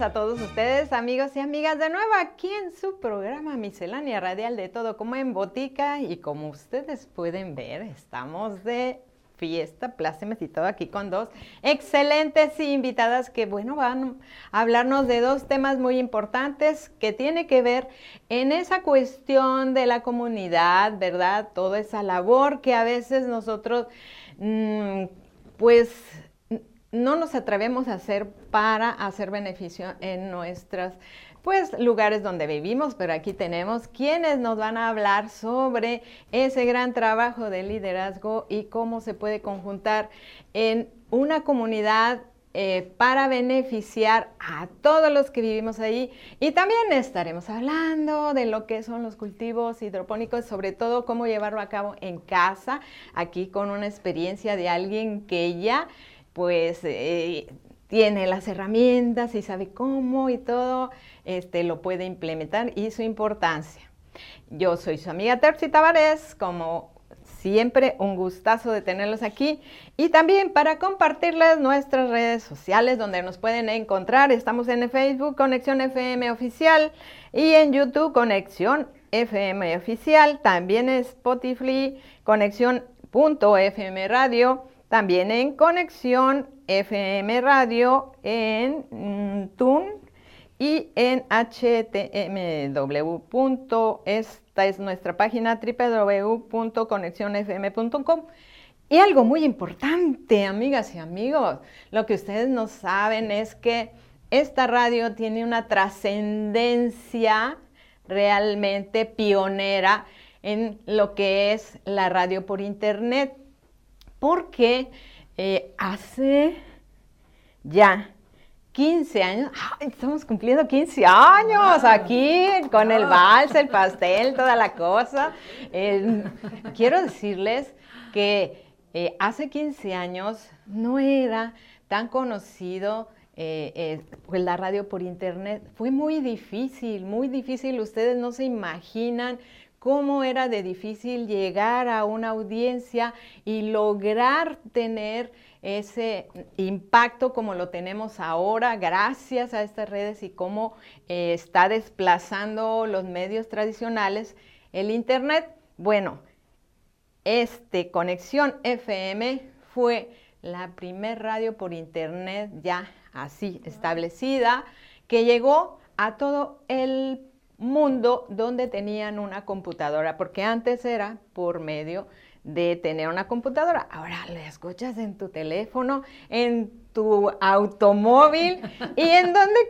a todos ustedes, amigos y amigas, de nuevo aquí en su programa Miscelánea Radial de Todo como en Botica y como ustedes pueden ver, estamos de fiesta, plácemes y todo aquí con dos excelentes invitadas que, bueno, van a hablarnos de dos temas muy importantes que tiene que ver en esa cuestión de la comunidad, ¿verdad? Toda esa labor que a veces nosotros, mm, pues, no nos atrevemos a hacer para hacer beneficio en nuestras pues lugares donde vivimos, pero aquí tenemos quienes nos van a hablar sobre ese gran trabajo de liderazgo y cómo se puede conjuntar en una comunidad eh, para beneficiar a todos los que vivimos ahí. Y también estaremos hablando de lo que son los cultivos hidropónicos, sobre todo cómo llevarlo a cabo en casa, aquí con una experiencia de alguien que ya pues eh, tiene las herramientas y sabe cómo y todo, este, lo puede implementar y su importancia. Yo soy su amiga Terci Tavares, como siempre un gustazo de tenerlos aquí y también para compartirles nuestras redes sociales donde nos pueden encontrar. Estamos en Facebook Conexión FM Oficial y en YouTube Conexión FM Oficial, también Spotify Conexión.fm Radio también en Conexión FM Radio, en mm, TUN y en HTMW. Esta es nuestra página www.conexionfm.com. Y algo muy importante, amigas y amigos, lo que ustedes no saben es que esta radio tiene una trascendencia realmente pionera en lo que es la radio por internet porque eh, hace ya 15 años, estamos cumpliendo 15 años aquí con el vals, el pastel, toda la cosa. quiero decirles que eh, hace 15 años no era tan conocido eh, pues la radio por internet. Fue muy difícil, muy difícil. Ustedes no se imaginan cómo era de difícil llegar a una audiencia y lograr tener ese impacto como lo tenemos ahora gracias a estas redes y cómo eh, está desplazando los medios tradicionales el Internet. Bueno, este Conexión FM fue la primer radio por Internet ya así establecida que llegó a todo el mundo donde tenían una computadora, porque antes era por medio de tener una computadora. Ahora la escuchas en tu teléfono, en tu automóvil y en donde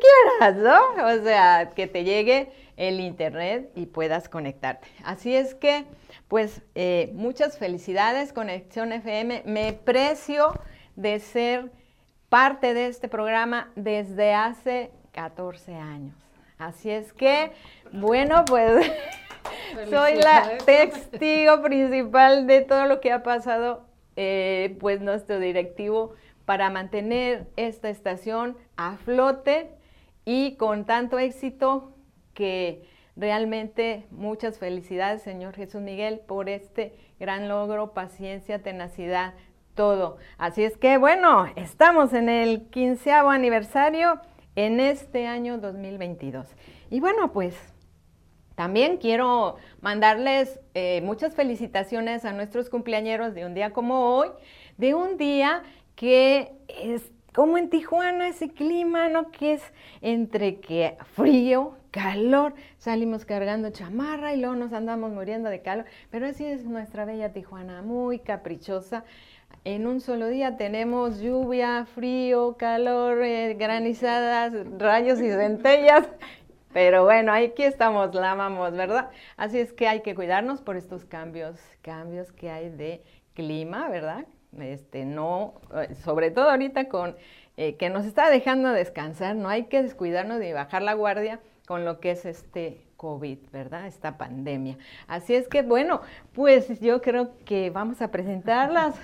quieras, ¿no? O sea, que te llegue el internet y puedas conectarte. Así es que, pues, eh, muchas felicidades, Conexión FM. Me precio de ser parte de este programa desde hace 14 años. Así es que, bueno, pues soy la testigo principal de todo lo que ha pasado, eh, pues nuestro directivo para mantener esta estación a flote y con tanto éxito que realmente muchas felicidades, señor Jesús Miguel, por este gran logro, paciencia, tenacidad, todo. Así es que, bueno, estamos en el quinceavo aniversario en este año 2022. Y bueno, pues también quiero mandarles eh, muchas felicitaciones a nuestros cumpleaños de un día como hoy, de un día que es como en Tijuana ese clima, ¿no? Que es entre que frío, calor, salimos cargando chamarra y luego nos andamos muriendo de calor, pero así es nuestra bella Tijuana, muy caprichosa en un solo día tenemos lluvia, frío, calor, eh, granizadas, rayos y centellas. Pero bueno, aquí estamos, la amamos, ¿verdad? Así es que hay que cuidarnos por estos cambios, cambios que hay de clima, ¿verdad? Este, no, eh, sobre todo ahorita con eh, que nos está dejando descansar, no hay que descuidarnos de bajar la guardia con lo que es este COVID, ¿verdad? Esta pandemia. Así es que bueno, pues yo creo que vamos a presentarlas.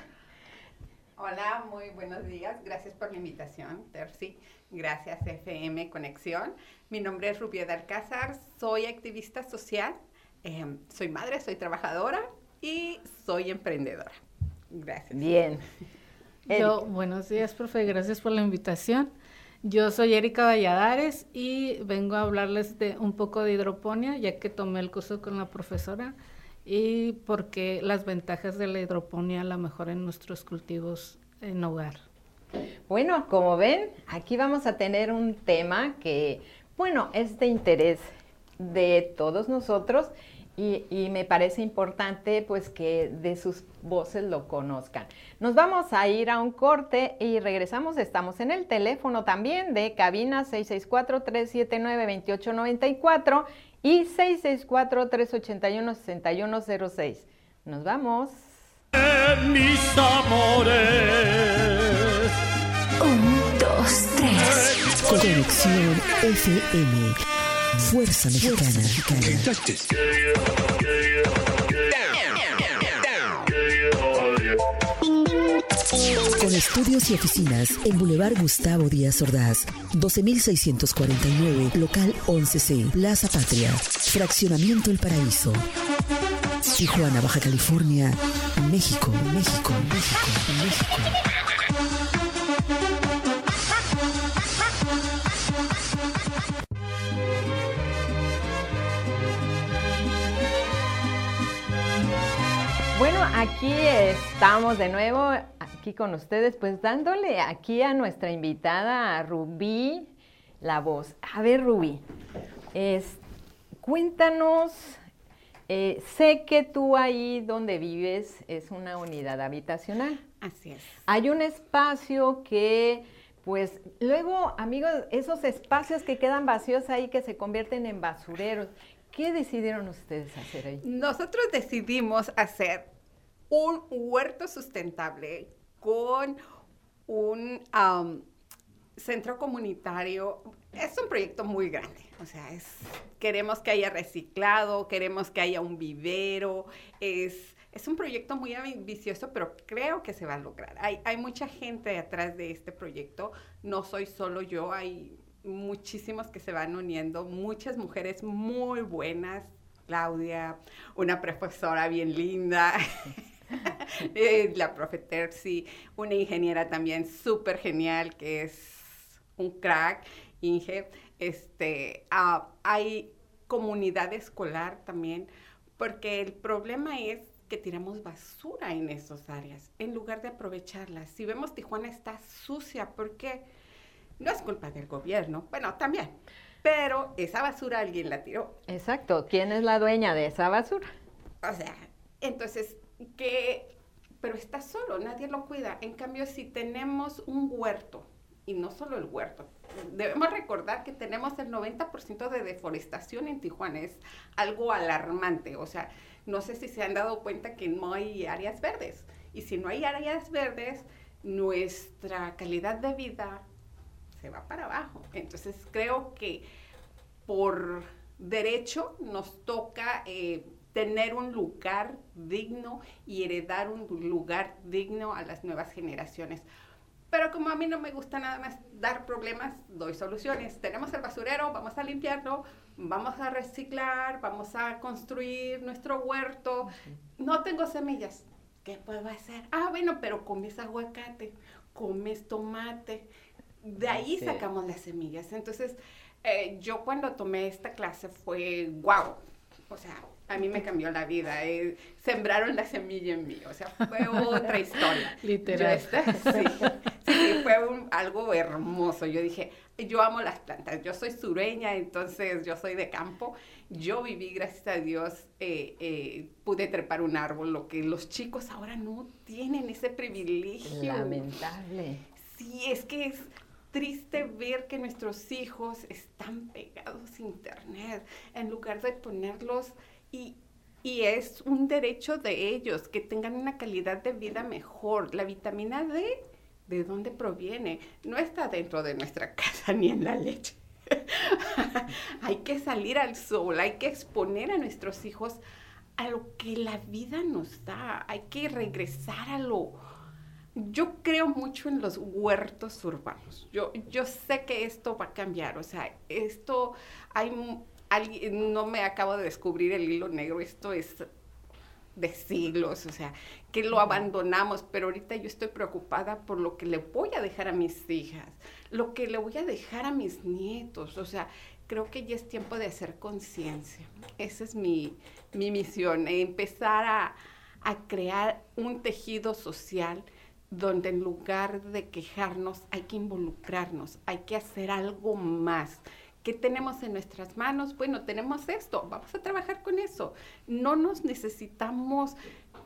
Hola, muy buenos días. Gracias por la invitación, Terci. Gracias, FM Conexión. Mi nombre es Rubia de Alcázar. Soy activista social. Em, soy madre, soy trabajadora y soy emprendedora. Gracias. Bien. Yo, buenos días, profe. Gracias por la invitación. Yo soy Erika Valladares y vengo a hablarles de un poco de hidroponía, ya que tomé el curso con la profesora y porque las ventajas de la hidroponía la mejor en nuestros cultivos en hogar. Bueno, como ven, aquí vamos a tener un tema que, bueno, es de interés de todos nosotros y, me parece importante pues que de sus voces lo conozcan. Nos vamos a ir a un corte y regresamos. Estamos en el teléfono también de cabina 664-379-2894 y 664-381-6106. Nos vamos. mis amores. Un, dos, tres. Conexión FM. Fuerza Mexicana. Con estudios y oficinas en Boulevard Gustavo Díaz Ordaz, 12649, local 11C, Plaza Patria, Fraccionamiento El Paraíso. Tijuana, Baja California, México, México, México, México. aquí estamos de nuevo, aquí con ustedes, pues dándole aquí a nuestra invitada, Rubí, la voz. A ver, Rubí, cuéntanos, eh, sé que tú ahí donde vives es una unidad habitacional. Así es. Hay un espacio que, pues, luego, amigos, esos espacios que quedan vacíos ahí, que se convierten en basureros, ¿Qué decidieron ustedes hacer ahí? Nosotros decidimos hacer un huerto sustentable con un centro comunitario. Es un proyecto muy grande, o sea, es, queremos que haya reciclado, queremos que haya un vivero, es, es un proyecto muy ambicioso, pero creo que se va a lograr. Hay, hay mucha gente detrás de este proyecto, no soy solo yo, hay muchísimos que se van uniendo, muchas mujeres muy buenas, Claudia, una profesora bien linda. Eh, la profe Terzi, una ingeniera también súper genial que es un crack, Inge. Este, ah, hay comunidad escolar también, porque el problema es que tiramos basura en esas áreas en lugar de aprovecharla. Si vemos Tijuana está sucia, porque no es culpa del gobierno, bueno, también, pero esa basura alguien la tiró. Exacto, ¿quién es la dueña de esa basura? O sea, entonces que, pero está solo, nadie lo cuida. En cambio, si tenemos un huerto, y no solo el huerto, debemos recordar que tenemos el 90% de deforestación en Tijuana, es algo alarmante, o sea, no sé si se han dado cuenta que no hay áreas verdes, y si no hay áreas verdes, nuestra calidad de vida se va para abajo. Entonces creo que por derecho nos toca eh, tener un lugar digno y heredar un lugar digno a las nuevas generaciones. Pero como a mí no me gusta nada más dar problemas, doy soluciones. Tenemos el basurero, vamos a limpiarlo, vamos a reciclar, vamos a construir nuestro huerto. No tengo semillas. ¿Qué puedo hacer? Ah, bueno, pero comes aguacate, comes tomate. De ahí sacamos las semillas. Entonces, eh, yo cuando tomé esta clase fue wow. O sea, a mí me cambió la vida. Eh, sembraron la semilla en mí. O sea, fue otra historia. Literal. sí, sí, fue algo hermoso. Yo dije, yo amo las plantas. Yo soy sureña, entonces yo soy de campo. Yo viví, gracias a Dios, eh, eh, pude trepar un árbol, lo que los chicos ahora no tienen ese privilegio. Lamentable. Sí, es que es triste ver que nuestros hijos están pegados a internet en lugar de ponerlos y, es un derecho de ellos que tengan una calidad de vida mejor. La vitamina D, ¿de dónde proviene? No está dentro de nuestra casa ni en la leche. hay que salir al sol, hay que exponer a nuestros hijos a lo que la vida nos da. Hay que regresar a lo... Yo creo mucho en los huertos urbanos. Yo, yo sé que esto va a cambiar. O sea, esto hay alguien, no me acabo de descubrir el hilo negro, esto es de siglos, o sea, que lo abandonamos, pero ahorita yo estoy preocupada por lo que le voy a dejar a mis hijas, lo que le voy a dejar a mis nietos, o sea, creo que ya es tiempo de hacer conciencia. Esa es mi, mi misión, empezar a, a crear un tejido social donde en lugar de quejarnos hay que involucrarnos, hay que hacer algo más. ¿Qué tenemos en nuestras manos? Bueno, tenemos esto, vamos a trabajar con eso. No nos necesitamos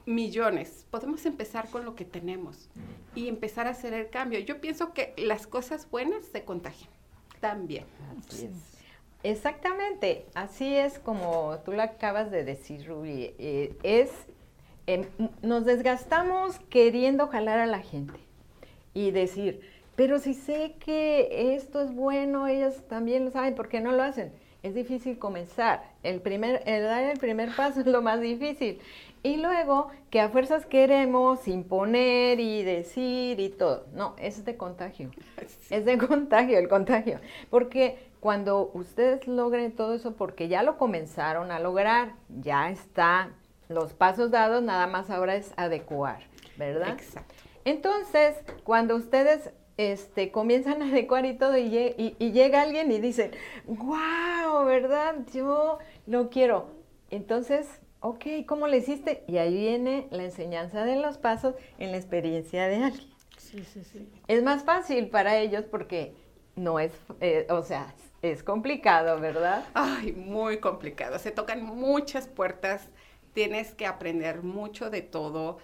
millones, podemos empezar con lo que tenemos y empezar a hacer el cambio. Yo pienso que las cosas buenas se contagian también. Así es. Exactamente, así es como tú lo acabas de decir, Ruby. Eh, es Nos desgastamos queriendo jalar a la gente y decir, pero si sé que esto es bueno, ellos también lo saben, ¿por qué no lo hacen? Es difícil comenzar. El, primer, el dar el primer paso es lo más difícil. Y luego que a fuerzas queremos imponer y decir y todo. No, es de contagio. Es de contagio, el contagio. Porque cuando ustedes logren todo eso, porque ya lo comenzaron a lograr, ya está los pasos dados nada más ahora es adecuar, ¿verdad? Exacto. Entonces, cuando ustedes este, comienzan a adecuar y todo, y, llega alguien y dice, wow, ¿verdad? Yo lo quiero. Entonces, ok, ¿cómo le hiciste? Y ahí viene la enseñanza de los pasos en la experiencia de alguien. Sí, sí, sí. Es más fácil para ellos porque no es, eh, o sea, es complicado, ¿verdad? Ay, muy complicado. Se tocan muchas puertas tienes que aprender mucho de todo,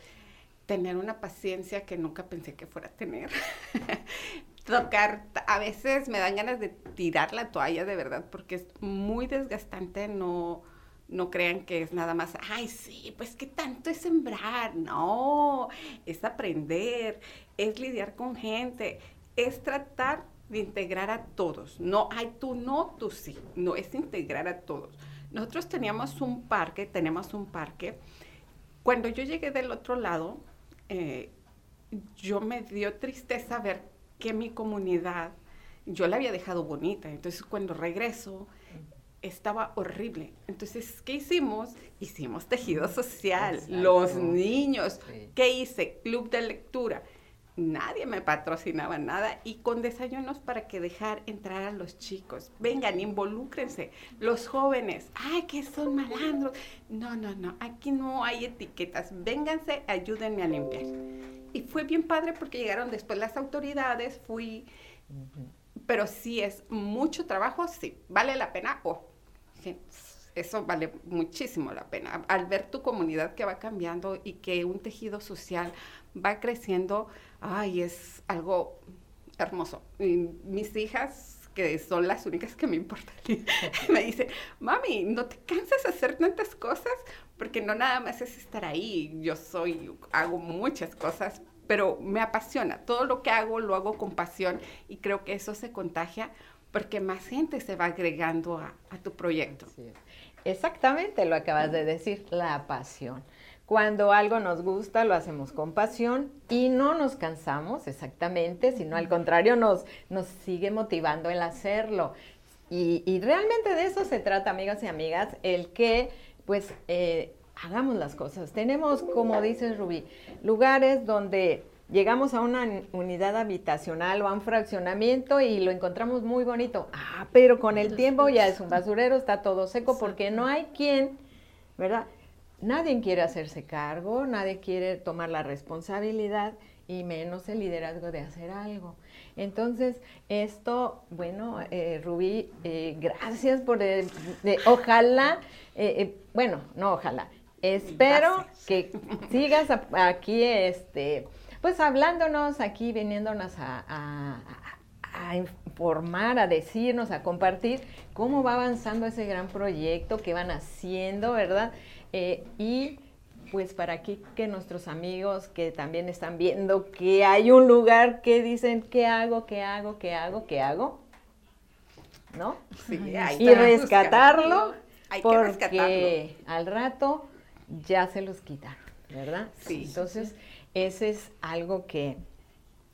tener una paciencia que nunca pensé que fuera a tener. Tocar, a veces me dan ganas de tirar la toalla de verdad porque es muy desgastante, no, no crean que es nada más, ay, sí, pues qué tanto es sembrar, no, es aprender, es lidiar con gente, es tratar de integrar a todos, no, ay, tú no, tú sí, no, es integrar a todos. Nosotros teníamos un parque, tenemos un parque. Cuando yo llegué del otro lado, eh, yo me dio tristeza ver que mi comunidad, yo la había dejado bonita. Entonces cuando regreso, estaba horrible. Entonces, ¿qué hicimos? Hicimos tejido social. Los niños. ¿Qué hice? Club de lectura nadie me patrocinaba nada y con desayunos para que dejar entrar a los chicos. Vengan, involúcrense. Los jóvenes, ay, que son malandros. No, no, no, aquí no hay etiquetas. Vénganse, ayúdenme a limpiar. Y fue bien padre porque llegaron después las autoridades, fui, pero sí es mucho trabajo, sí, vale la pena. Oh, eso vale muchísimo la pena. Al ver tu comunidad que va cambiando y que un tejido social va creciendo, ay, es algo hermoso. mis hijas, que son las únicas que me importan, me dicen, mami, ¿no te cansas de hacer tantas cosas? Porque no nada más es estar ahí. Yo soy, hago muchas cosas, pero me apasiona. Todo lo que hago lo hago con pasión y creo que eso se contagia porque más gente se va agregando a, tu proyecto. Exactamente lo acabas de decir, la pasión. Cuando algo nos gusta, lo hacemos con pasión y no nos cansamos exactamente, sino al contrario, nos, nos sigue motivando el hacerlo. Y, realmente de eso se trata, amigas y amigas, el que pues eh, hagamos las cosas. Tenemos, como dices Rubí, lugares donde llegamos a una unidad habitacional o a un fraccionamiento y lo encontramos muy bonito. Ah, pero con el tiempo ya es un basurero, está todo seco porque no hay quien, ¿verdad? Nadie quiere hacerse cargo, nadie quiere tomar la responsabilidad y menos el liderazgo de hacer algo. Entonces, esto, bueno, eh, Rubí, eh, gracias por, ojalá, eh, bueno, no ojalá, espero que sigas aquí, este, pues hablándonos aquí, viniéndonos a, a informar, a decirnos, a compartir cómo va avanzando ese gran proyecto que van haciendo, ¿verdad? Eh, y pues para aquí que nuestros amigos que también están viendo que hay un lugar que dicen, ¿qué hago? ¿Qué hago? ¿Qué hago? ¿Qué hago? ¿No? y rescatarlo, hay porque rescatarlo. al rato ya se los quitan, ¿verdad? Sí. Entonces, ese es algo que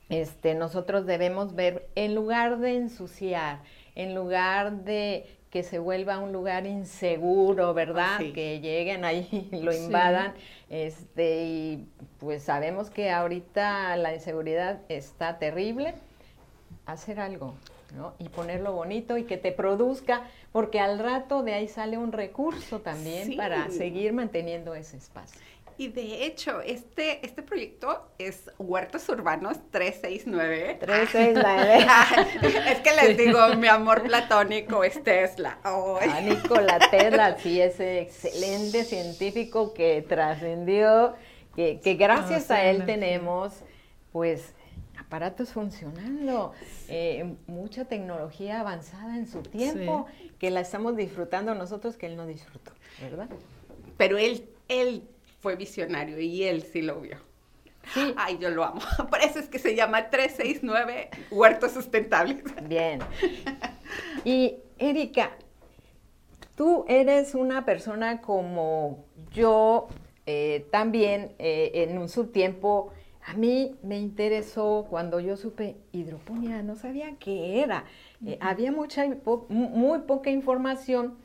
este, nosotros debemos ver en lugar de ensuciar, en lugar de que se vuelva un lugar inseguro, ¿verdad? Sí. Que lleguen ahí y lo Sí. invadan. Este, y pues sabemos que ahorita la inseguridad está terrible. Hacer algo, ¿no? Y ponerlo bonito y que te produzca, porque al rato de ahí sale un recurso también Sí. para seguir manteniendo ese espacio. Y de hecho, este, este proyecto es Huertos Urbanos 369. 369. es que les digo, mi amor platónico es Tesla. Ay. A Nikola Tesla, sí, ese excelente científico que trascendió, que, que gracias Ah, a él tenemos, pues, aparatos funcionando, eh, mucha tecnología avanzada en su tiempo, que la estamos disfrutando nosotros que él no disfrutó, ¿verdad? Pero él, él fue visionario y él sí lo vio. Sí. Ay, yo lo amo. Por eso es que se llama 369 Huertos Sustentables. Bien. Y Erika, tú eres una persona como yo, eh, también eh, en un subtiempo, a mí me interesó cuando yo supe hidroponía, no sabía qué era. Eh, había mucha, po- muy poca información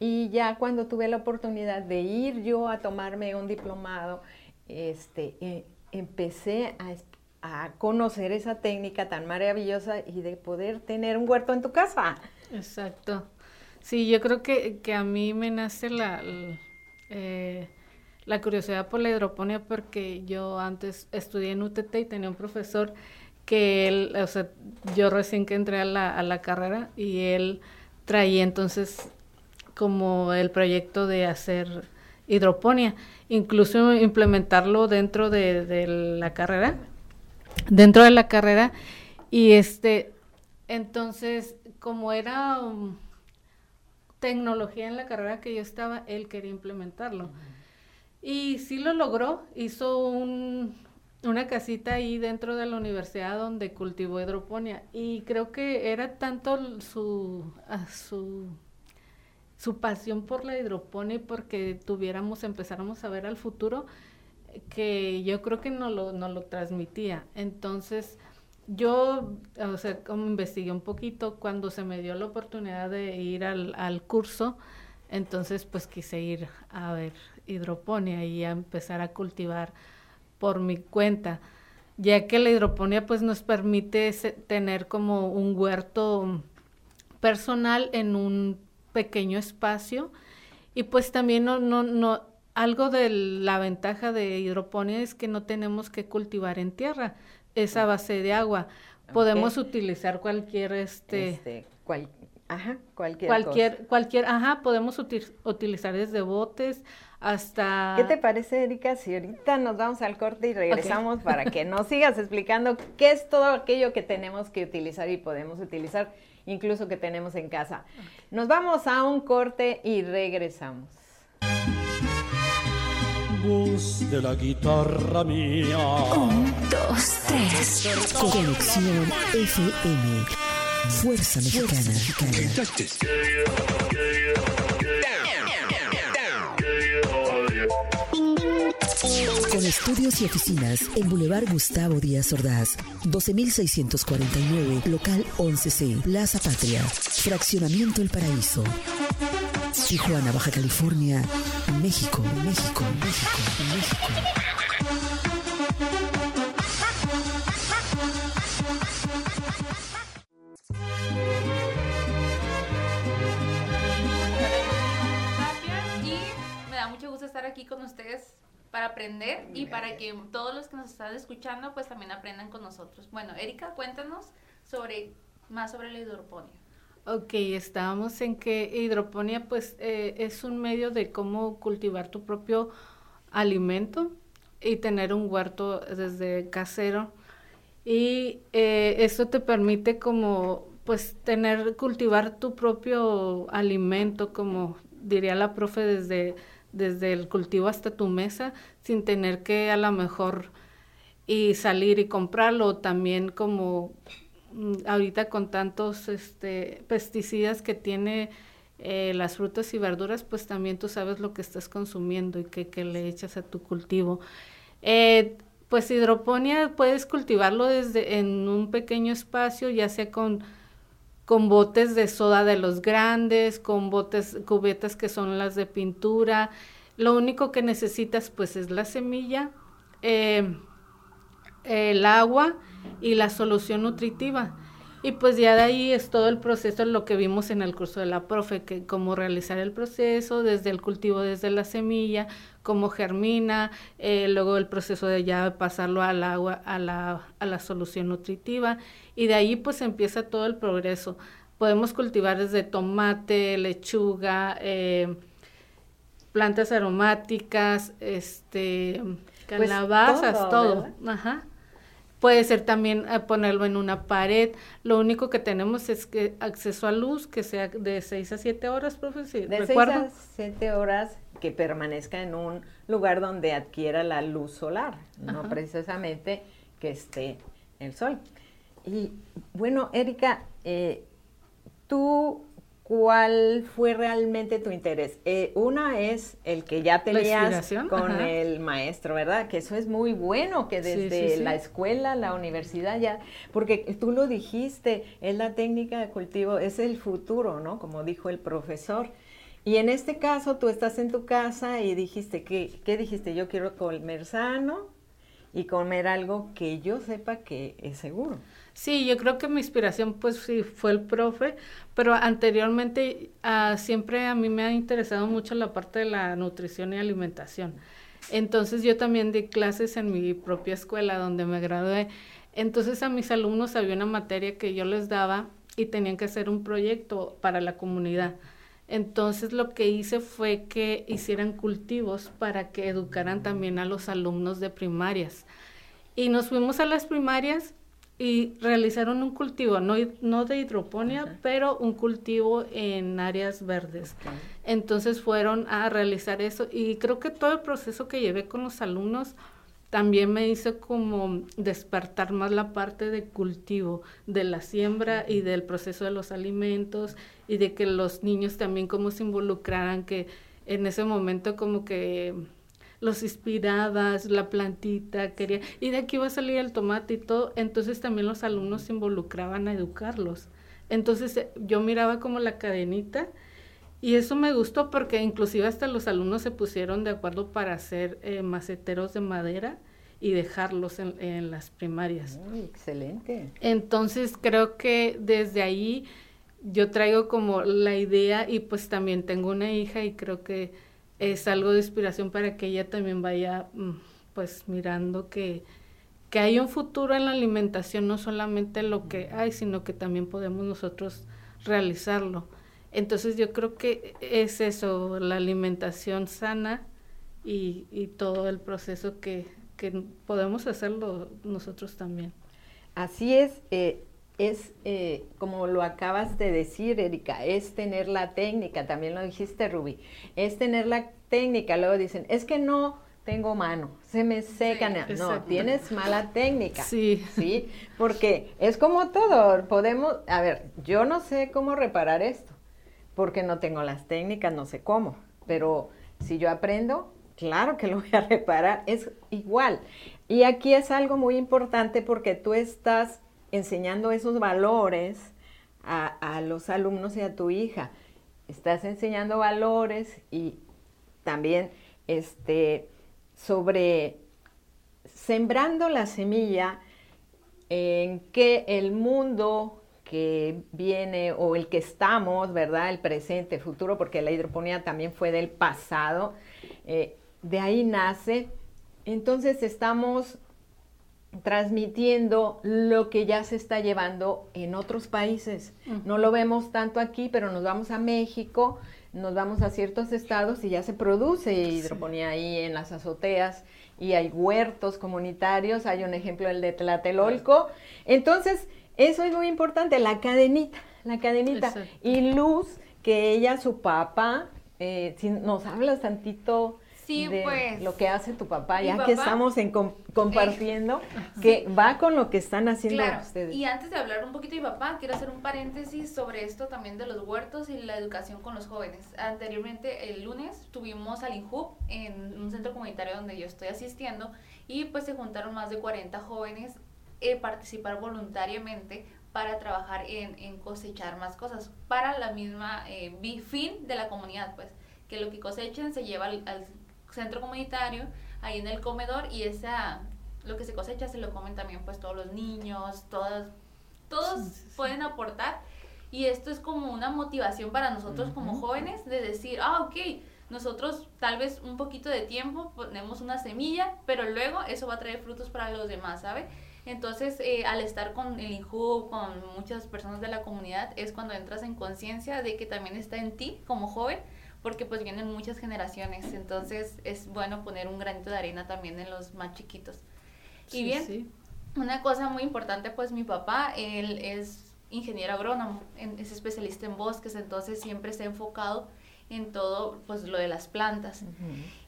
y ya cuando tuve la oportunidad de ir yo a tomarme un diplomado, este, eh, empecé a, a conocer esa técnica tan maravillosa y de poder tener un huerto en tu casa. Exacto. Sí, yo creo que, que a mí me nace la, eh, la curiosidad por la hidroponía porque yo antes estudié en UTT y tenía un profesor que él, o sea, yo recién que entré a la, a la carrera y él traía entonces como el proyecto de hacer hidroponía, incluso implementarlo dentro de, la carrera, dentro de la carrera y este, entonces como era um, tecnología en la carrera que yo estaba, él quería implementarlo. Y sí lo logró, hizo un, una casita ahí dentro de la universidad donde cultivó hidroponía y creo que era tanto su, su, su pasión por la hidroponía y porque tuviéramos, empezáramos a ver al futuro, que yo creo que no lo, no lo transmitía. Entonces, yo, o sea, como investigué un poquito, cuando se me dio la oportunidad de ir al, al curso, entonces pues quise ir a ver hidroponía y a empezar a cultivar por mi cuenta, ya que la hidroponía pues nos permite tener como un huerto personal en un pequeño espacio. Y pues también no, no, no, algo de la ventaja de hidroponía es que no tenemos que cultivar en tierra, es a base de agua. Podemos utilizar cualquier este, Este, cual- ajá, cualquier, cualquier, cosa. cualquier, ajá, podemos util- utilizar desde botes hasta ¿Qué te parece, Erika, si ahorita nos vamos al corte y regresamos para que nos sigas explicando qué es todo aquello que tenemos que utilizar y podemos utilizar, incluso que tenemos en casa? Nos vamos a un corte y regresamos. Voz de la guitarra mía. Dos, tres. Conexión FM. Fuerza Mexicana. Con estudios y oficinas en Boulevard Gustavo Díaz Ordaz, 12649, local 11C, Plaza Patria, Fraccionamiento El Paraíso. Tijuana, Baja California, México, México, México, México. Tapia, y me da mucho gusto estar aquí con ustedes para aprender y para que todos los que nos están escuchando pues también aprendan con nosotros. Bueno, Erika, cuéntanos sobre más sobre la hidroponía. Ok, estábamos en que hidroponía pues eh, es un medio de cómo cultivar tu propio alimento y tener un huerto desde casero. Y eh, esto te permite como pues tener, cultivar tu propio alimento, como diría la profe, desde, desde el cultivo hasta tu mesa, sin tener que a lo mejor y salir y comprarlo, también como mm, ahorita con tantos este, pesticidas que tiene eh, las frutas y verduras, pues también tú sabes lo que estás consumiendo y que, que le echas a tu cultivo. Eh, pues hidroponía puedes cultivarlo desde en un pequeño espacio, ya sea con, con botes de soda de los grandes, con botes, cubetas que son las de pintura. Lo único que necesitas pues es la semilla, eh, el agua y la solución nutritiva. Y pues ya de ahí es todo el proceso, lo que vimos en el curso de la profe, que cómo realizar el proceso, desde el cultivo, desde la semilla, cómo germina, eh, luego el proceso de ya pasarlo al agua, a la, a la solución nutritiva, y de ahí pues empieza todo el progreso. Podemos cultivar desde tomate, lechuga, eh, plantas aromáticas, este, Pues calabazas, todo, todo. Ajá. Puede ser también eh, ponerlo en una pared. Lo único que tenemos es que acceso a luz, que sea de 6 a 7 horas, profe. ¿sí? De 6 ¿Recuerdo? a 7 horas que permanezca en un lugar donde adquiera la luz solar, no precisamente que esté el sol. Y bueno, Erika, eh, ¿tú cuál fue realmente tu interés? Eh, una es el que ya tenías con ajá. el maestro, ¿verdad? Que eso es muy bueno, que Sí, desde sí, sí. la escuela, la universidad ya, porque tú lo dijiste, es la técnica de cultivo, es el futuro, ¿no? Como dijo el profesor. Y en este caso tú estás en tu casa y dijiste, ¿qué, qué dijiste? Yo quiero comer sano y comer algo que yo sepa que es seguro. Sí, yo creo que mi inspiración pues sí fue el profe, pero anteriormente ah, siempre a mí me ha interesado mucho la parte de la nutrición y alimentación. Entonces yo también di clases en mi propia escuela donde me gradué. Entonces a mis alumnos había una materia que yo les daba y tenían que hacer un proyecto para la comunidad. Entonces lo que hice fue que hicieran cultivos para que educaran también a los alumnos de primarias. Y nos fuimos a las primarias y realizaron un cultivo, no, no de hidroponía, pero un cultivo en áreas verdes. Entonces fueron a realizar eso y creo que todo el proceso que llevé con los alumnos también me hizo como despertar más la parte de cultivo, de la siembra y del proceso de los alimentos y de que los niños también como se involucraran, que en ese momento como que los inspirabas, la plantita, quería, y de aquí va a salir el tomate y todo, entonces también los alumnos se involucraban a educarlos. Entonces eh, yo miraba como la cadenita y eso me gustó porque inclusive hasta los alumnos se pusieron de acuerdo para hacer eh, maceteros de madera y dejarlos en, en las primarias. Muy excelente. Entonces creo que desde ahí yo traigo como la idea y pues también tengo una hija y creo que es algo de inspiración para que ella también vaya mm, pues mirando que, que hay un futuro en la alimentación, no solamente lo que hay, sino que también podemos nosotros realizarlo. Entonces yo creo que es eso, la alimentación sana y, y todo el proceso que, que podemos hacerlo nosotros también. Así es, eh, es eh, como lo acabas de decir, Erika, es tener la técnica, también lo dijiste, Ruby, es tener la técnica. Luego dicen, es que no tengo mano, se me secan. no, tienes mala técnica. Sí. Sí, porque es como todo, podemos, a ver, yo no sé cómo reparar esto, porque no tengo las técnicas, no sé cómo, pero si yo aprendo, claro que lo voy a reparar, es igual. Y aquí es algo muy importante porque tú estás enseñando esos valores a, los alumnos y a tu hija. Estás enseñando valores y también este, sobre sembrando la semilla en que el mundo que viene o el que estamos, ¿verdad? El presente, el futuro, porque la hidroponía también fue del pasado, eh, de ahí nace. Entonces estamos transmitiendo lo que ya se está llevando en otros países. No lo vemos tanto aquí, pero nos vamos a México, nos vamos a ciertos estados y ya se produce hidroponía ahí en las azoteas y hay huertos comunitarios, hay un ejemplo el de Tlatelolco. Entonces, eso es muy importante, la cadenita, la cadenita. Exacto. Y Luz, que ella, su papá, eh, si nos hablas tantito Sí, de pues, lo que hace tu papá, ya que estamos en com- compartiendo, que va con lo que están haciendo Claro, ustedes. y antes de hablar un poquito de mi papá, quiero hacer un paréntesis sobre esto también de los huertos y la educación con los jóvenes. Anteriormente, el lunes, tuvimos al INJUP en un centro comunitario donde yo estoy asistiendo y pues se juntaron más de 40 jóvenes a participar voluntariamente para trabajar en, en cosechar más cosas, para la misma eh, fin de la comunidad, pues, que lo que cosechen se lleva al, al centro comunitario, ahí en el comedor, y esa, lo que se cosecha se lo comen también pues todos los niños, todas, todos pueden aportar y esto es como una motivación para nosotros como jóvenes de decir, ah, ok, nosotros tal vez un poquito de tiempo ponemos una semilla, pero luego eso va a traer frutos para los demás, ¿sabe? Entonces, eh, al estar con el INJU, con muchas personas de la comunidad, es cuando entras en conciencia de que también está en ti como joven, porque pues vienen muchas generaciones, entonces es bueno poner un granito de arena también en los más chiquitos. y bien, una cosa muy importante, pues mi papá, él es ingeniero agrónomo, es especialista en bosques, entonces siempre se ha enfocado en todo pues lo de las plantas.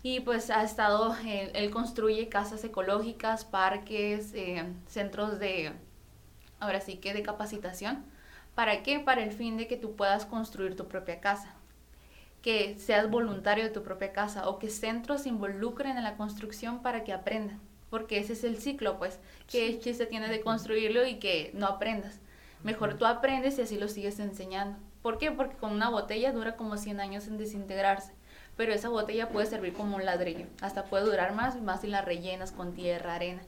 Y pues ha estado, él, construye casas ecológicas, parques, eh, centros de, ahora sí que de capacitación. ¿Para qué? Para el fin de que tú puedas construir tu propia casa, que seas voluntario de tu propia casa o que centros se involucren en la construcción para que aprendan, porque ese es el ciclo, pues, que chiste tiene de construirlo y que no aprendas. Mejor tú aprendes y así lo sigues enseñando. ¿Por qué? Porque con una botella dura como 100 años en desintegrarse, pero esa botella puede servir como un ladrillo, hasta puede durar más, más si la rellenas con tierra, arena.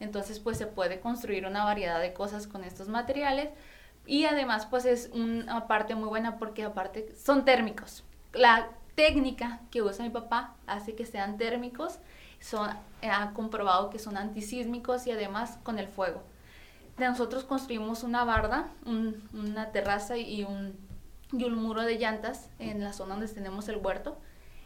Entonces, pues se puede construir una variedad de cosas con estos materiales y además, pues es una parte muy buena porque aparte son térmicos. La técnica que usa mi papá hace que sean térmicos, son, ha comprobado que son antisísmicos y además con el fuego nosotros construimos una barda, una terraza y un, y un muro de llantas en la zona donde tenemos el huerto.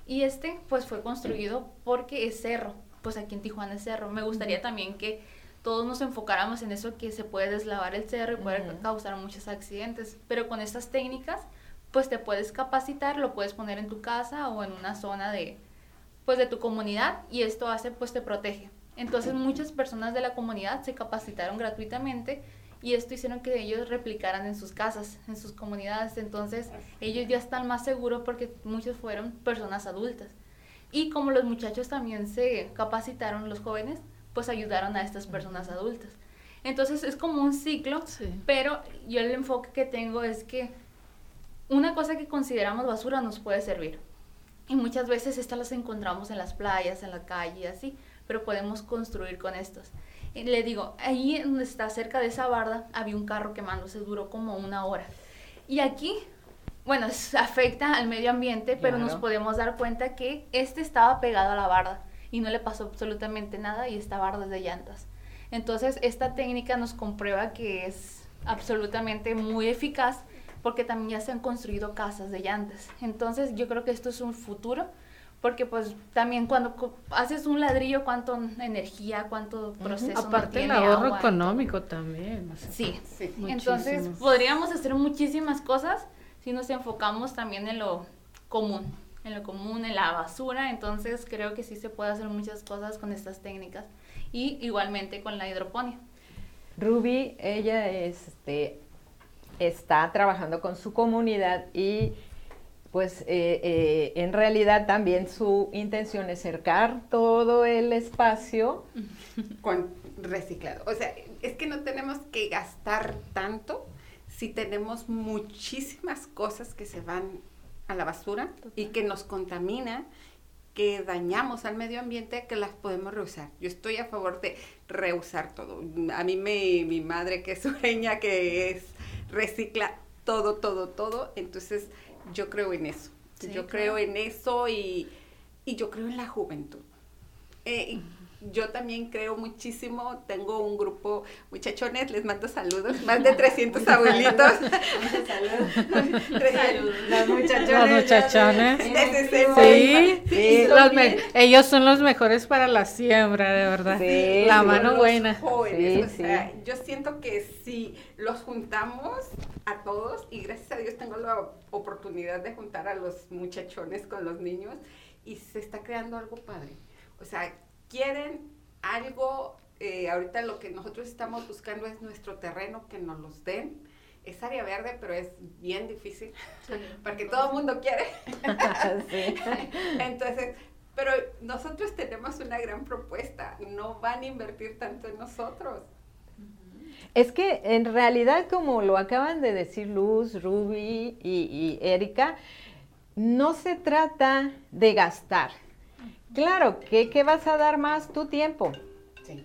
Y este pues fue construido porque es cerro, pues aquí en Tijuana es cerro. Me gustaría también que todos nos enfocáramos en eso que se puede deslavar el cerro y puede causar muchos accidentes. Pero con estas técnicas pues te puedes capacitar, lo puedes poner en tu casa o en una zona de pues de tu comunidad y esto hace pues te protege entonces muchas personas de la comunidad se capacitaron gratuitamente y esto hicieron que ellos replicaran en sus casas, en sus comunidades. Entonces ellos ya están más seguros porque muchos fueron personas adultas. Y como los muchachos también se capacitaron, los jóvenes, pues ayudaron a estas personas adultas. Entonces es como un ciclo, pero yo el enfoque que tengo es que una cosa que consideramos basura nos puede servir. Y muchas veces estas las encontramos en las playas, en la calle, así pero podemos construir con estos. Y le digo, ahí donde está cerca de esa barda había un carro quemándose, duró como una hora. Y aquí, bueno, afecta al medio ambiente, pero nos podemos dar cuenta que este estaba pegado a la barda y no le pasó absolutamente nada y esta barda es de llantas. Entonces, esta técnica nos comprueba que es absolutamente muy eficaz porque también ya se han construido casas de llantas. Entonces, yo creo que esto es un futuro porque pues también cuando haces un ladrillo, cuánto energía, cuánto proceso. Aparte el ahorro económico también. sí, entonces podríamos hacer muchísimas cosas si nos enfocamos también en lo común, en lo común, en la basura, entonces creo que sí se puede hacer muchas cosas con estas técnicas y igualmente con la hidroponía. Ruby, ella este, está trabajando con su comunidad y pues eh, eh, en realidad también su intención es cercar todo el espacio con reciclado. O sea, es que no tenemos que gastar tanto si tenemos muchísimas cosas que se van a la basura y que nos contaminan, que dañamos al medio ambiente, que las podemos reusar. Yo estoy a favor de reusar todo. A mí me, mi madre que es sureña, que es recicla todo, todo, todo. Entonces, yo creo en eso. yo creo en eso y, yo creo en la juventud. Eh, yo también creo muchísimo, tengo un grupo, muchachones, les mando saludos, más de 300 abuelitos. saludos. Los muchachones. Sí, sí. ellos son los mejores para la siembra, de verdad. la mano buena. yo siento que si los juntamos a todos, y gracias a Dios tengo la oportunidad de juntar a los muchachones con los niños, y se está creando algo padre. O sea, quieren algo, eh, ahorita lo que nosotros estamos buscando es nuestro terreno, que nos los den. Es área verde, pero es bien difícil, porque todo el mundo quiere. Entonces, pero nosotros tenemos una gran propuesta, no van a invertir tanto en nosotros. Es que en realidad, como lo acaban de decir Luz, Ruby y, y Erika, no se trata de gastar. Claro, ¿qué, ¿qué vas a dar más? Tu tiempo. Sí.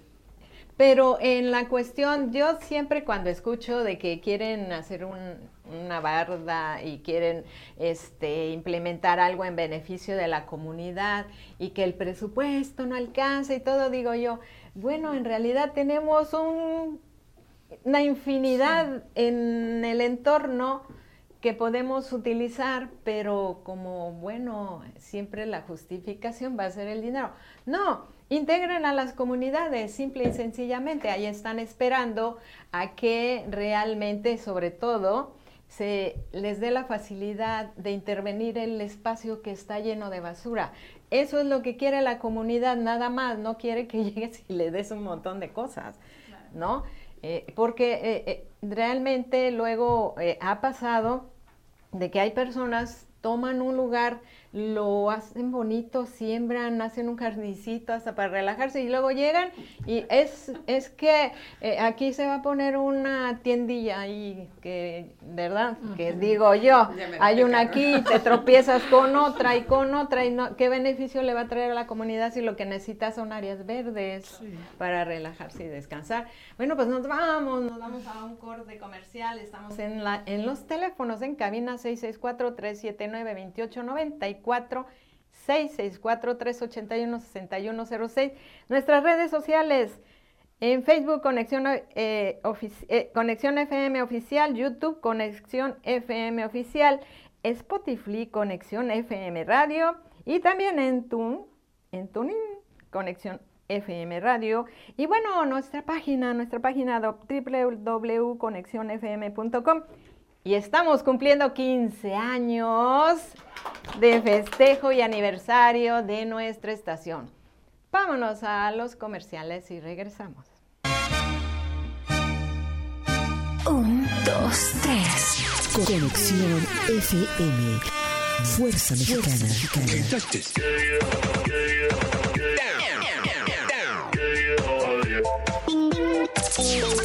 Pero en la cuestión, yo siempre cuando escucho de que quieren hacer un- una barda y quieren este, implementar algo en beneficio de la comunidad y que el presupuesto no alcanza y todo, digo yo, bueno, en realidad tenemos un- una infinidad en el entorno que podemos utilizar, pero como, bueno, siempre la justificación va a ser el dinero. No, integren a las comunidades, simple y sencillamente. Ahí están esperando a que realmente, sobre todo, se les dé la facilidad de intervenir el espacio que está lleno de basura. Eso es lo que quiere la comunidad, nada más. No quiere que llegues y le des un montón de cosas, ¿no? Eh, porque eh, eh, realmente luego ha pasado de que hay personas toman un lugar, lo hacen bonito, siembran, hacen un jardincito hasta para relajarse y luego llegan y es, es que eh, aquí se va a poner una tiendilla ahí que, ¿verdad? Que digo yo, hay una aquí, te tropiezas con otra y con otra y no, ¿qué beneficio le va a traer a la comunidad si lo que necesita son áreas verdes para relajarse y descansar? Bueno, pues nos vamos, nos vamos a un corte comercial, estamos en, la, en los teléfonos en cabina 664-379-2894, 664-381-6106, nuestras redes sociales, en Facebook Conexión, eh, eh, Conexión FM Oficial, YouTube Conexión FM Oficial, Spotify Conexión FM Radio y también en Tun, en Tunin Conexión FM Radio. Y bueno, nuestra página, nuestra página www.conexionfm.com. Y estamos cumpliendo 15 años de festejo y aniversario de nuestra estación. Vámonos a los comerciales y regresamos. Un, dos, tres. Conexión FM. Fuerza Mexicana.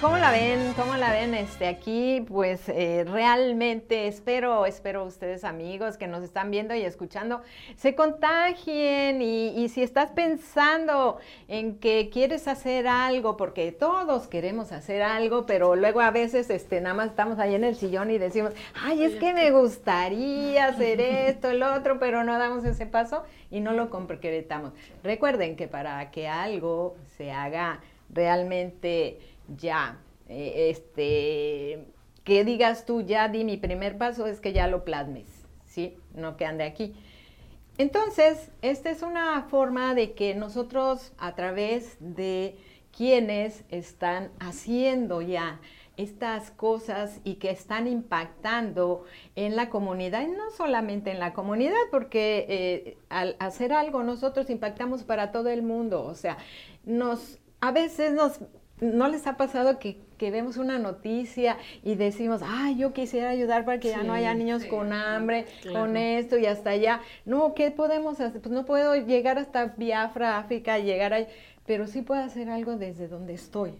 ¿Cómo la ven? ¿Cómo la ven este, aquí? Pues eh, realmente espero, espero ustedes amigos que nos están viendo y escuchando se contagien y, si estás pensando en que quieres hacer algo, porque todos queremos hacer algo, pero luego a veces este, nada más estamos ahí en el sillón y decimos, ay, es que me gustaría hacer esto, el otro, pero no damos ese paso y no lo concretamos. Recuerden que para que algo se haga realmente ya, eh, este, que digas tú, ya di mi primer paso, es que ya lo plasmes, ¿sí? No que ande aquí. Entonces, esta es una forma de que nosotros, a través de quienes están haciendo ya estas cosas y que están impactando en la comunidad, y no solamente en la comunidad, porque eh, al hacer algo nosotros impactamos para todo el mundo, o sea, nos, a veces nos, ¿no les ha pasado que, que vemos una noticia y decimos, ay, yo quisiera ayudar para que ya no haya niños sí. con hambre, Claro. con esto y hasta allá? No, ¿qué podemos hacer? Pues no puedo llegar hasta Biafra, África, llegar ahí, pero sí puedo hacer algo desde donde estoy,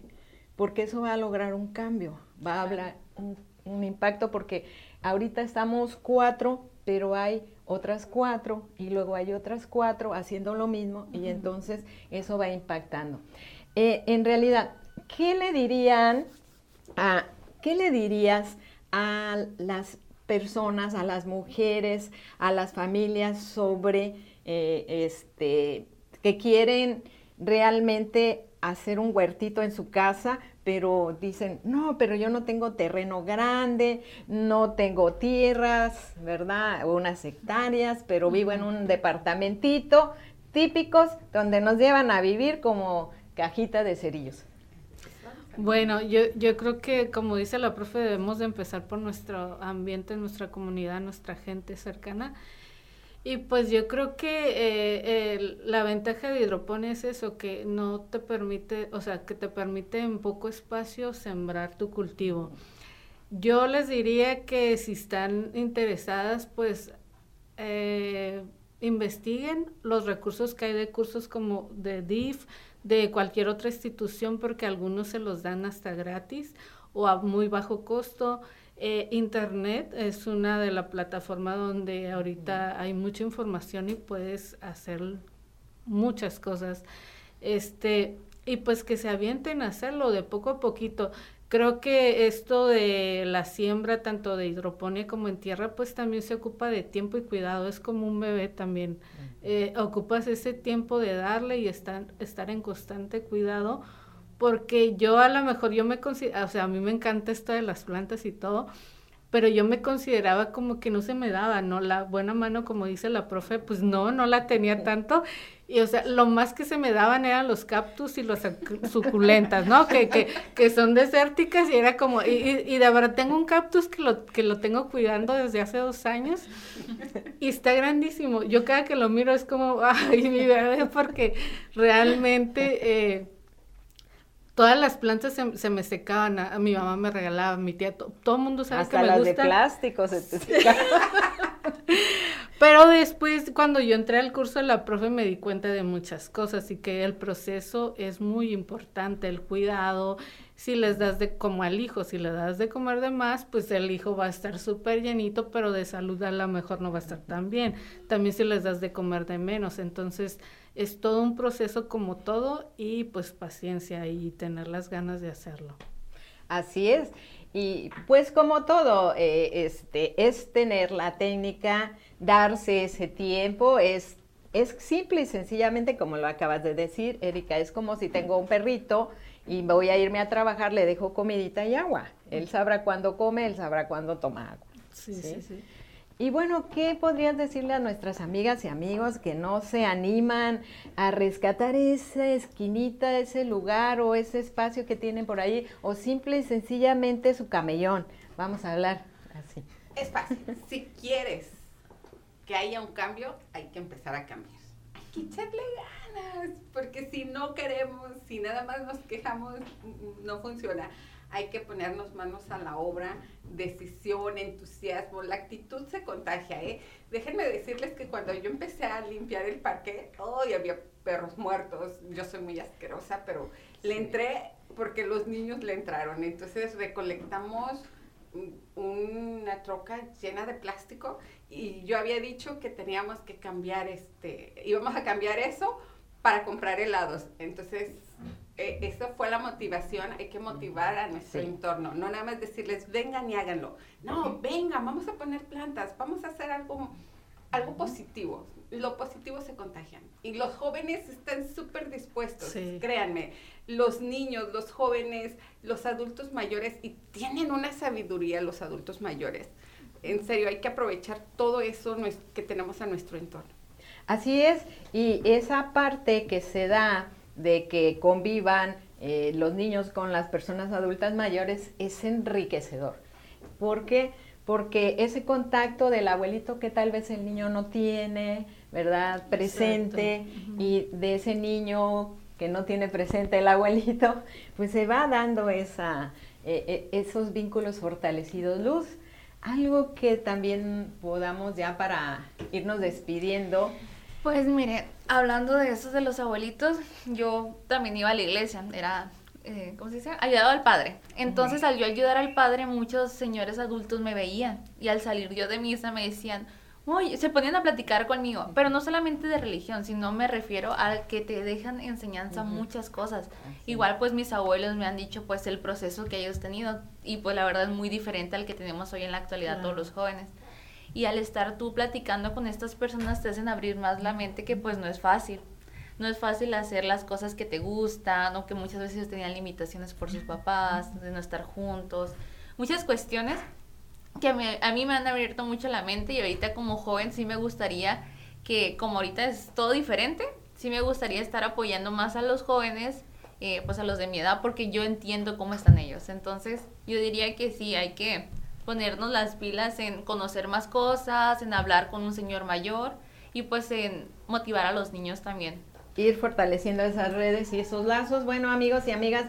porque eso va a lograr un cambio, va a hablar un, un impacto, porque ahorita estamos cuatro, pero hay otras cuatro y luego hay otras cuatro haciendo lo mismo y entonces eso va impactando. Eh, en realidad, ¿qué le dirían a, qué le dirías a las personas, a las mujeres, a las familias sobre eh, este que quieren realmente hacer un huertito en su casa, pero dicen, no, pero yo no tengo terreno grande, no tengo tierras, ¿verdad? O unas hectáreas, pero vivo en un departamentito típicos donde nos llevan a vivir como cajita de cerillos. Bueno, yo, yo creo que como dice la profe, debemos de empezar por nuestro ambiente, nuestra comunidad, nuestra gente cercana. Y pues yo creo que eh, la ventaja de hidroponía es eso, que no te permite, o sea, que te permite en poco espacio sembrar tu cultivo. Yo les diría que si están interesadas, pues eh, investiguen los recursos que hay de cursos como de DIF, de cualquier otra institución, porque algunos se los dan hasta gratis o a muy bajo costo. Eh, Internet es una de las plataformas donde ahorita hay mucha información y puedes hacer muchas cosas. Este, y pues que se avienten a hacerlo de poco a poquito. Creo que esto de la siembra, tanto de hidroponía como en tierra, pues también se ocupa de tiempo y cuidado. Es como un bebé también. Eh, ocupas ese tiempo de darle y estar, estar en constante cuidado, porque yo a lo mejor yo me considero, o sea, a mí me encanta esto de las plantas y todo, pero yo me consideraba como que no se me daba, ¿no? La buena mano, como dice la profe, pues no, no la tenía tanto. Y o sea, lo más que se me daban eran los cactus y las suculentas, ¿no? Que, que, que son desérticas y era como, y, y, de verdad tengo un cactus que lo, que lo tengo cuidando desde hace dos años y está grandísimo. Yo cada que lo miro es como, ay, mi bebé, porque realmente... Eh, todas las plantas se, me secaban, a, mi mamá me regalaba, mi tía, todo el mundo sabe que me las de plástico se te Pero después, cuando yo entré al curso de la profe, me di cuenta de muchas cosas y que el proceso es muy importante, el cuidado. Si les das de como al hijo, si le das de comer de más, pues el hijo va a estar súper llenito, pero de salud a lo mejor no va a estar tan bien. También si les das de comer de menos. Entonces, es todo un proceso como todo y pues paciencia y tener las ganas de hacerlo. Así es. Y pues como todo, eh, este, es tener la técnica darse ese tiempo, es, es simple y sencillamente como lo acabas de decir, Erika, es como si tengo un perrito y voy a irme a trabajar, le dejo comidita y agua. Él sabrá cuándo come, él sabrá cuándo toma agua. Sí, sí, sí. Y bueno, ¿qué podrías decirle a nuestras amigas y amigos que no se animan a rescatar esa esquinita, ese lugar o ese espacio que tienen por ahí o simple y sencillamente su camellón? Vamos a hablar así. Es fácil. si quieres que haya un cambio, hay que empezar a cambiar. Hay que echarle ganas, porque si no queremos, si nada más nos quejamos, no funciona. Hay que ponernos manos a la obra, decisión, entusiasmo, la actitud se contagia, ¿eh? Déjenme decirles que cuando yo empecé a limpiar el parque, hoy había perros muertos, yo soy muy asquerosa, pero le entré porque los niños le entraron, entonces recolectamos una troca llena de plástico y yo había dicho que teníamos que cambiar este, íbamos a cambiar eso para comprar helados. Entonces, eh, eso fue la motivación, hay que motivar a nuestro entorno, no nada más decirles, vengan y háganlo. No, vengan, vamos a poner plantas, vamos a hacer algo, algo positivo. Lo positivo se contagian. Y los jóvenes están súper dispuestos, créanme. Los niños, los jóvenes, los adultos mayores, y tienen una sabiduría los adultos mayores en serio, hay que aprovechar todo eso que tenemos a nuestro entorno. Así es, y esa parte que se da de que convivan eh, los niños con las personas adultas mayores es enriquecedor. ¿Por qué? Porque ese contacto del abuelito que tal vez el niño no tiene, ¿verdad? Presente, y de ese niño que no tiene presente el abuelito, pues se va dando esa, eh, eh, esos vínculos fortalecidos. Luz, algo que también podamos ya para irnos despidiendo. Pues mire, hablando de eso de los abuelitos, yo también iba a la iglesia, era, eh, ¿cómo se dice? Ayudado al padre. Entonces al yo ayudar al padre, muchos señores adultos me veían y al salir yo de misa me decían, Uy, se ponían a platicar conmigo, pero no solamente de religión, sino me refiero a que te dejan enseñanza muchas cosas. Igual pues mis abuelos me han dicho pues el proceso que ellos tenido y pues la verdad es muy diferente al que tenemos hoy en la actualidad todos los jóvenes. Y al estar tú platicando con estas personas te hacen abrir más la mente que pues no es fácil. No es fácil hacer las cosas que te gustan o que muchas veces tenían limitaciones por sus papás, de no estar juntos. Muchas cuestiones que a mí, me han abierto mucho la mente y ahorita como joven sí me gustaría que como ahorita es todo diferente, sí me gustaría estar apoyando más a los jóvenes eh, pues a los de mi edad porque yo entiendo cómo están ellos. Entonces yo diría que sí, hay que ponernos las pilas en conocer más cosas, en hablar con un señor mayor y pues en motivar a los niños también. Ir fortaleciendo esas redes y esos lazos. Bueno, amigos y amigas,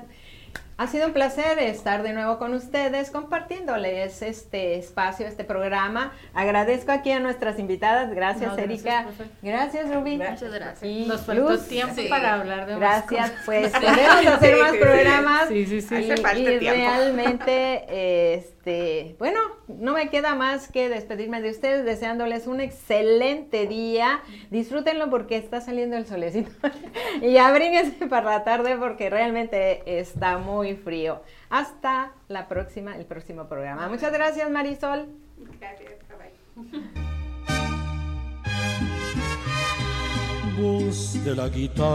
ha sido un placer estar de nuevo con ustedes compartiéndoles este espacio, este programa. Agradezco aquí a nuestras invitadas. Gracias, No, gracias, Erika. profe. Gracias, Rubí. Muchas gracias. Y Nos faltó Luz. tiempo Sí. para hablar de más Gracias, cosas. pues podemos hacer Sí, más sí, programas. Sí, sí, sí. Y, Hace falta y tiempo. realmente, este, bueno, no me queda más que despedirme de ustedes, deseándoles un excelente día. Disfrútenlo porque está saliendo el solecito. y abríguense para la tarde porque realmente está muy frío. Hasta la próxima, el próximo programa. Muchas gracias, Marisol. Gracias, bye. Voz de la guitarra.